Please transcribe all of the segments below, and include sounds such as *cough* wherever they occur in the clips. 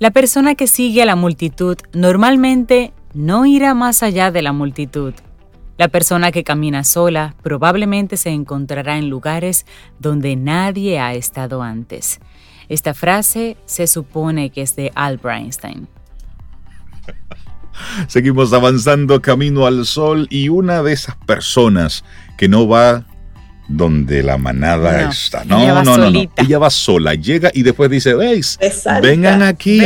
La persona que sigue a la multitud normalmente no irá más allá de la multitud. La persona que camina sola probablemente se encontrará en lugares donde nadie ha estado antes. Esta frase se supone que es de Albert Einstein. Seguimos avanzando camino al sol y una de esas personas que no va donde la manada está. No, no, no, no. Ella va sola, llega y después dice, veis, vengan aquí.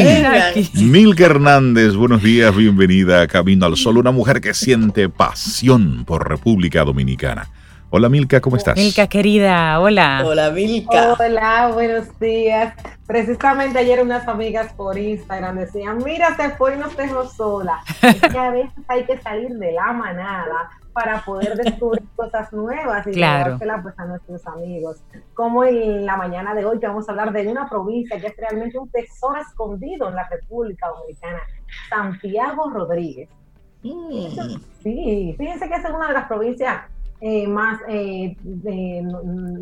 Milka Hernández, buenos días, bienvenida a Camino al Sol, una mujer que siente pasión por República Dominicana. Hola Milka, ¿cómo estás? Milka querida, hola. Hola Milka. Hola, buenos días. Precisamente ayer unas amigas por Instagram decían, mira, se fue y nos dejó sola. *laughs* Es que a veces hay que salir de la manada para poder descubrir *laughs* cosas nuevas y claro. pues, a nuestros amigos. Como en la mañana de hoy que vamos a hablar de una provincia que es realmente un tesoro escondido en la República Dominicana, Santiago Rodríguez. Mm. Sí, fíjense que es una de las provincias eh, más, eh,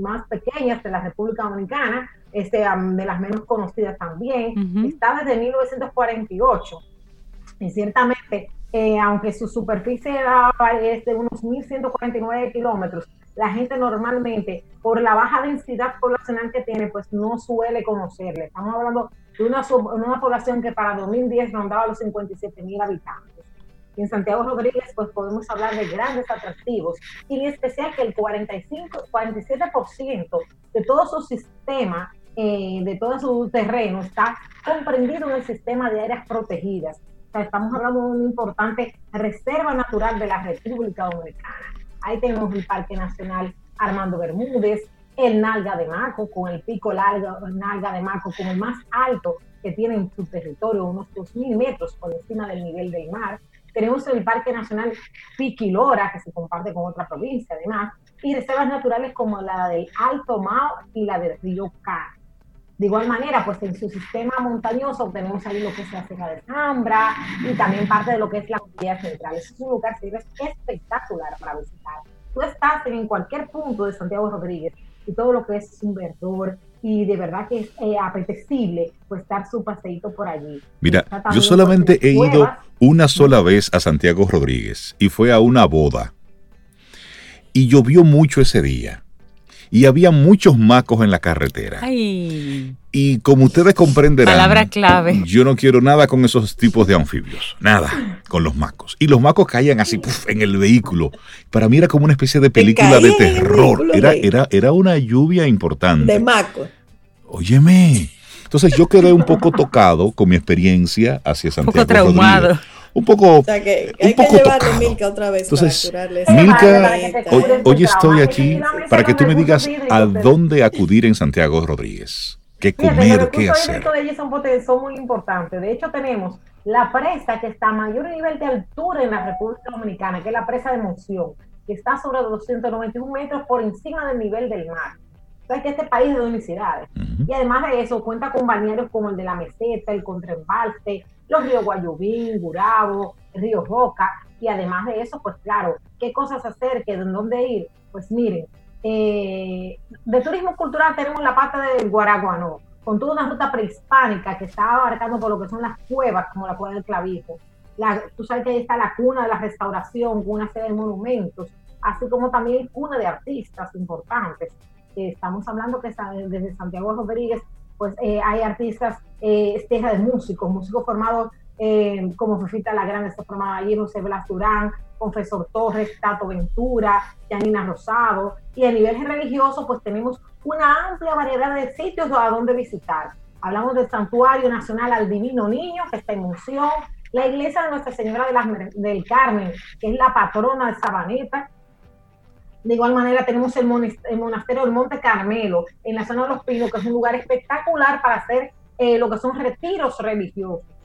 más pequeñas de la República Dominicana, este, de las menos conocidas también. Está desde 1948. Y ciertamente, eh, aunque su superficie es de unos 1.149 kilómetros, la gente normalmente, por la baja densidad poblacional que tiene, pues no suele conocerle. Estamos hablando de una, una población que para 2010 rondaba los 57 mil habitantes en Santiago Rodríguez pues podemos hablar de grandes atractivos y en especial que el 45, 47% de todo su sistema, eh, de todo su terreno está comprendido en el sistema de áreas protegidas. O sea, estamos hablando de una importante reserva natural de la República Dominicana. Ahí tenemos el Parque Nacional Armando Bermúdez, el Nalga de Maco, con el pico largo Nalga de Maco como el más alto que tiene en su territorio, unos 2.000 metros por encima del nivel del mar. Tenemos el Parque Nacional Piquilora, que se comparte con otra provincia además, y reservas naturales como la del Alto Mao y la del Río Car. De igual manera, pues en su sistema montañoso tenemos ahí lo que es la Sierra de Zambra y también parte de lo que es la Cordillera Central. Es un lugar que es espectacular para visitar. Tú estás en cualquier punto de Santiago Rodríguez y todo lo que es un verdor, y de verdad que es eh, apetecible pues dar su paseíto por allí. Mira, yo solamente he ido una sola vez a Santiago Rodríguez y fue a una boda. Y llovió mucho ese día. Y había muchos macos en la carretera. Ay. Y como ustedes comprenderán, Palabra clave. yo no quiero nada con esos tipos de anfibios. Nada con los macos. Y los macos caían así en el vehículo. Para mí era como una especie de película de terror. Era, era, era una lluvia importante. De macos. Óyeme. Entonces yo quedé un poco tocado con mi experiencia hacia Santiago. Un poco traumado. Un poco. O sea que hay que llevarle Milka otra vez Entonces, para Milka, hoy, hoy estoy aquí para que tú me digas a dónde acudir en Santiago Rodríguez. ¿Qué comer? ¿Qué hacer? de ellos son, son muy importantes. De hecho, tenemos la presa que está a mayor nivel de altura en la República Dominicana, que es la presa de Monción, que está sobre 291 metros por encima del nivel del mar. Sea, que este país es de unicidades. Y además de eso, cuenta con balnearios como el de la Meseta, el Contraembalse, los ríos Guayubín, Gurabo, río Roca. Y además de eso, pues claro, ¿qué cosas hacer? ¿Qué, ¿Dónde ir? Pues miren, eh, de turismo cultural tenemos la parte del Guaraguanó, con toda una ruta prehispánica que está abarcando por lo que son las cuevas, como la cueva del Clavijo. La, tú sabes que ahí está la cuna de la restauración, con una serie de monumentos, así como también cuna de artistas importantes. estamos hablando que desde Santiago Rodríguez, pues eh, hay artistas, eh, tierra de músicos, músicos formados eh, como Fefita La Grande, se formaba allí, José Blas Durán, Confesor Torres, Tato Ventura, Janina Rosado, y a nivel religioso, pues tenemos una amplia variedad de sitios a donde visitar. Hablamos del Santuario Nacional al Divino Niño, que está en Munción, la iglesia de Nuestra Señora de las, del Carmen, que es la patrona de Sabaneta. De igual manera tenemos el, monasterio del Monte Carmelo, en la zona de los Pinos, que es un lugar espectacular para hacer eh, lo que son retiros religiosos.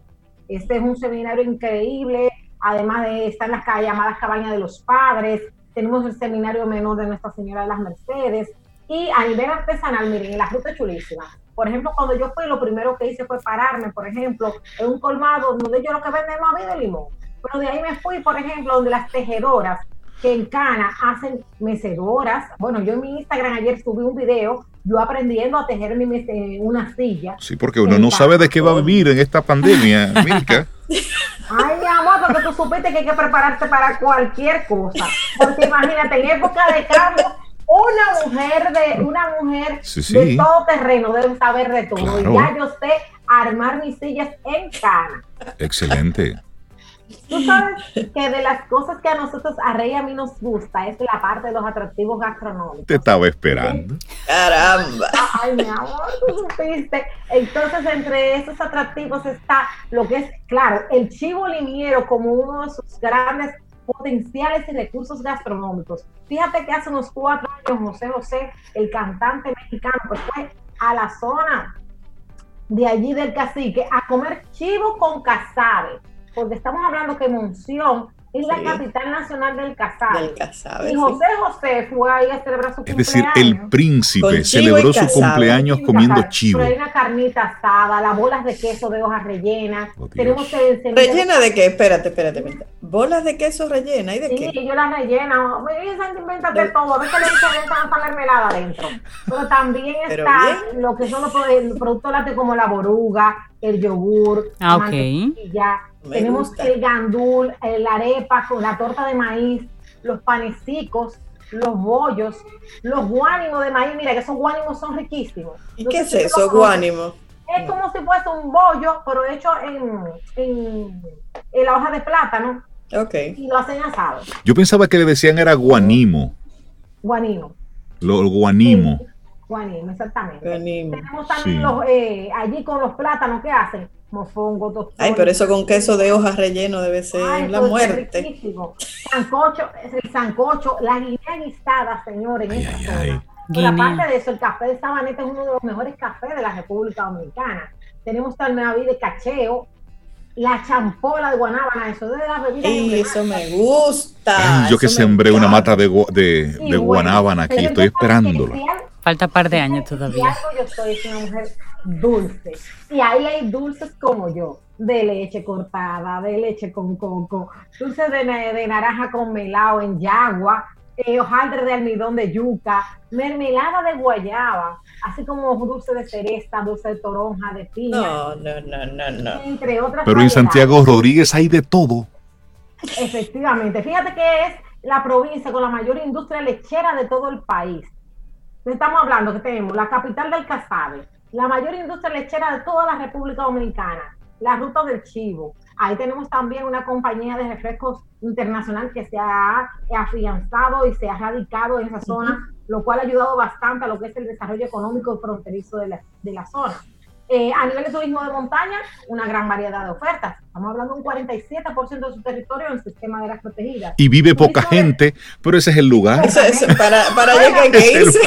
Este es un seminario increíble, además de estar en las llamadas cabañas de los padres, tenemos el seminario menor de Nuestra Señora de las Mercedes, y a nivel artesanal, miren, la ruta es chulísima. Por ejemplo, cuando yo fui, lo primero que hice fue pararme, por ejemplo, en un colmado donde yo lo que venden más de limón. Pero de ahí me fui, por ejemplo, donde las tejedoras que en Cana hacen mecedoras. Bueno, yo en mi Instagram ayer subí un video yo aprendiendo a tejer mi, una silla. Sí, porque uno no sabe de qué va a vivir en esta pandemia, *laughs* Milka. Ay, mi amor, porque tú supiste que hay que prepararse para cualquier cosa. Porque imagínate, en época de cambio, una mujer de una mujer de todo terreno debe saber de todo. Y ya yo sé armar mis sillas en cana. Excelente. Tú sabes que de las cosas que a nosotros, a Rey a mí nos gusta, es la parte de los atractivos gastronómicos. Te estaba esperando. Caramba. Ay, mi amor, tú supiste. Entonces, entre esos atractivos está lo que es, claro, el chivo limiero como uno de sus grandes potenciales y recursos gastronómicos. Fíjate que hace unos cuatro años José José, el cantante mexicano, pues fue a la zona de allí del cacique a comer chivo con casabe porque estamos hablando que Monción es la capital nacional del casabe. y José José fue ahí a celebrar su cumpleaños. Es decir, el príncipe celebró su cumpleaños comiendo chivo. hay una carnita asada, las bolas de queso de hojas rellenas. Oh, Tenemos que ¿Rellena de qué? Espérate, espérate, espérate. ¿Bolas de queso rellena? ¿Y de qué? Sí, yo las relleno. Me dicen que de todo. A veces le dicen que mermelada adentro. Pero también *laughs* está lo que son los productos lácteos como la boruga, el yogur, ah, la tenemos el gandul, la arepa con la torta de maíz, los panecicos, los bollos, los guánimos de maíz. Mira que esos guánimos son riquísimos. ¿Y qué es eso, guánimo? Es como si fuese un bollo, pero hecho en, en, la hoja de plátano. Ok. Y lo hacen asado. Yo pensaba que le decían era guanimo. Guanimo. Lo, guanimo. guanimo, exactamente. Tenemos también los, eh, allí con los plátanos, ¿qué hacen? Mofongo, Ay, pero eso con queso de hojas relleno debe ser la muerte. Sancocho, es el sancocho, la guinea guisada, señores, en esta zona. Pero aparte de eso, el café de Sabaneta es uno de los mejores cafés de la República Dominicana. Tenemos también de cacheo, la champola de guanábana, eso de la bebida. Y eso me gusta. yo que sembré una mata de, de, de guanábana aquí, estoy esperándolo. Falta un par de años todavía. yo soy una mujer dulce. Y ahí hay dulces como yo, de leche cortada, de leche con coco, dulce de, de naranja con melado en yagua, eh, hojaldre de almidón de yuca, mermelada de guayaba, así como dulce de cereza, dulce de toronja, de piña. No, no, no, no, no. Entre otras Pero en Santiago Rodríguez hay de todo. Efectivamente. Fíjate que es la provincia con la mayor industria lechera de todo el país. Estamos hablando que tenemos la capital del Casabe, la mayor industria lechera de toda la República Dominicana, la Ruta del Chivo. Ahí tenemos también una compañía de refrescos internacional que se ha afianzado y se ha radicado en esa zona, lo cual ha ayudado bastante a lo que es el desarrollo económico y fronterizo de la, de la zona. Eh, a nivel de turismo de montaña, una gran variedad de ofertas. Estamos hablando de un 47% de su territorio en el sistema de las protegidas. Y vive poca gente, pero ese es el lugar. para, para llegar que irse.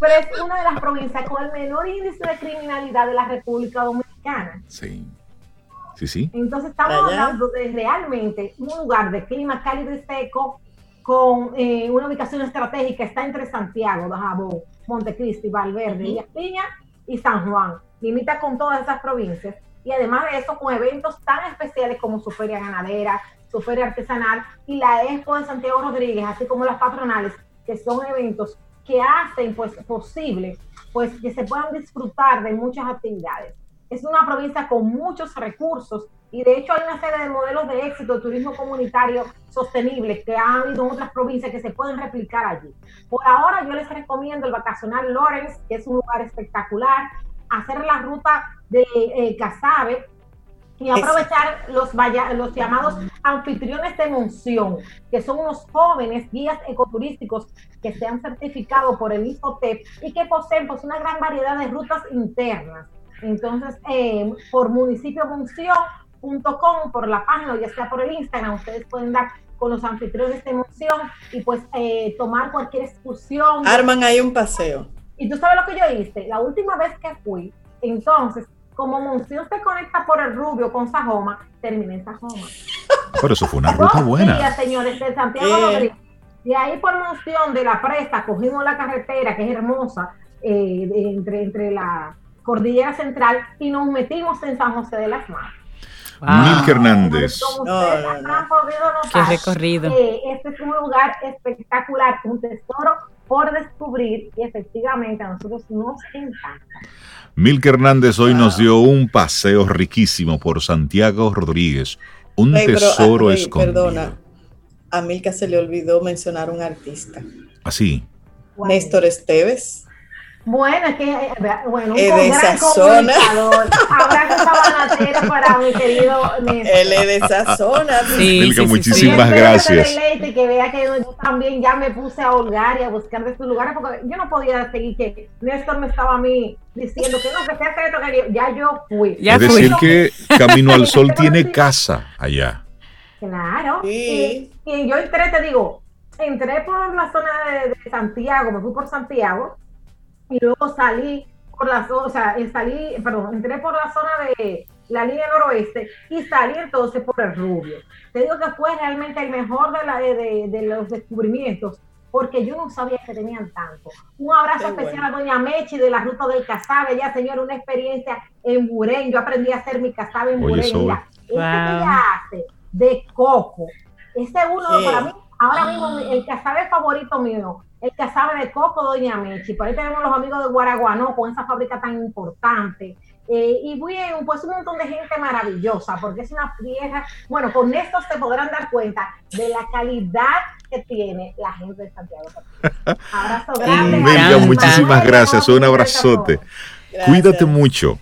pero es una de las provincias con el menor índice de criminalidad de la República Dominicana. Sí. Sí, sí. Entonces estamos hablando de realmente un lugar de clima cálido y seco con eh, una ubicación estratégica. Está entre Santiago, Dajabón, Montecristi, Valverde, y Piña y San Juan. Limita con todas esas provincias y además de eso con eventos tan especiales como su feria ganadera, su feria artesanal y la Expo de Santiago Rodríguez, así como las patronales, que son eventos que hacen pues posible pues que se puedan disfrutar de muchas actividades. Es una provincia con muchos recursos y de hecho hay una serie de modelos de éxito de turismo comunitario sostenible que han habido en otras provincias que se pueden replicar allí. Por ahora yo les recomiendo el vacacional Lawrence, que es un lugar espectacular, hacer la ruta de eh, Casabe y aprovechar los, los llamados anfitriones de Monción, que son unos jóvenes guías ecoturísticos que se han certificado por el IFOTEP y que poseen pues, una gran variedad de rutas internas. Entonces, eh, por municipio Monción com por la página o ya sea por el Instagram, ustedes pueden dar con los anfitriones de emoción y pues eh, tomar cualquier excursión. Arman ahí un paseo. Y tú sabes lo que yo hice, la última vez que fui, entonces, como Monción se conecta por el Rubio con Sajoma, terminé en Sajoma. *laughs* Pero eso fue una ruta buena. señores, de Santiago Rodríguez. Y ahí por Monción de la Presta cogimos la carretera, que es hermosa, eh, entre, entre la cordillera central, y nos metimos en San José de las Manos. Milk Hernández. Qué recorrido. Eh, este es un lugar espectacular, un tesoro por descubrir y efectivamente a nosotros nos encanta. Milka Hernández hoy nos dio un paseo riquísimo por Santiago Rodríguez, un tesoro escondido. Perdona, a Milka se le olvidó mencionar un artista. Así. ¿Ah, Néstor Esteves. Bueno, es que, eh, bueno, un gran comunicador. Abrazo sabanatero para mi querido Néstor. Él es de esa zona. Sí, muchísimas gracias. Que, que vea que yo también ya me puse a holgar y a buscar de sus lugares, porque yo no podía seguir que Néstor me estaba a mí diciendo que no, que sea esto, que ya yo fui. es decir, que Camino al Sol *laughs* tiene casa allá. Claro. Y, yo entré, te digo, entré por la zona de Santiago, me fui por Santiago y luego salí por la zona, o sea, salí, perdón, entré por la zona de la línea noroeste y salí entonces por el Rubio. Te digo que fue realmente el mejor de, la, de, de, los descubrimientos porque yo no sabía que tenían tanto. Un abrazo especial a Doña Mechi de la Ruta del Casabe, ya señor, una experiencia en Burén, yo aprendí a hacer mi casabe en Burén. Mira, este que ella hace de coco, ese uno para mí, ahora mismo el casabe favorito mío el casabe de coco Doña Mechi. Por ahí tenemos los amigos de Guaraguano con esa fábrica tan importante. Eh, y bien, pues un montón de gente maravillosa, porque es una tierra, bueno, con esto se podrán dar cuenta de la calidad que tiene la gente de Santiago. *laughs* Abrazo grande. muchísimas gracias, un abrazote. Cuídate mucho.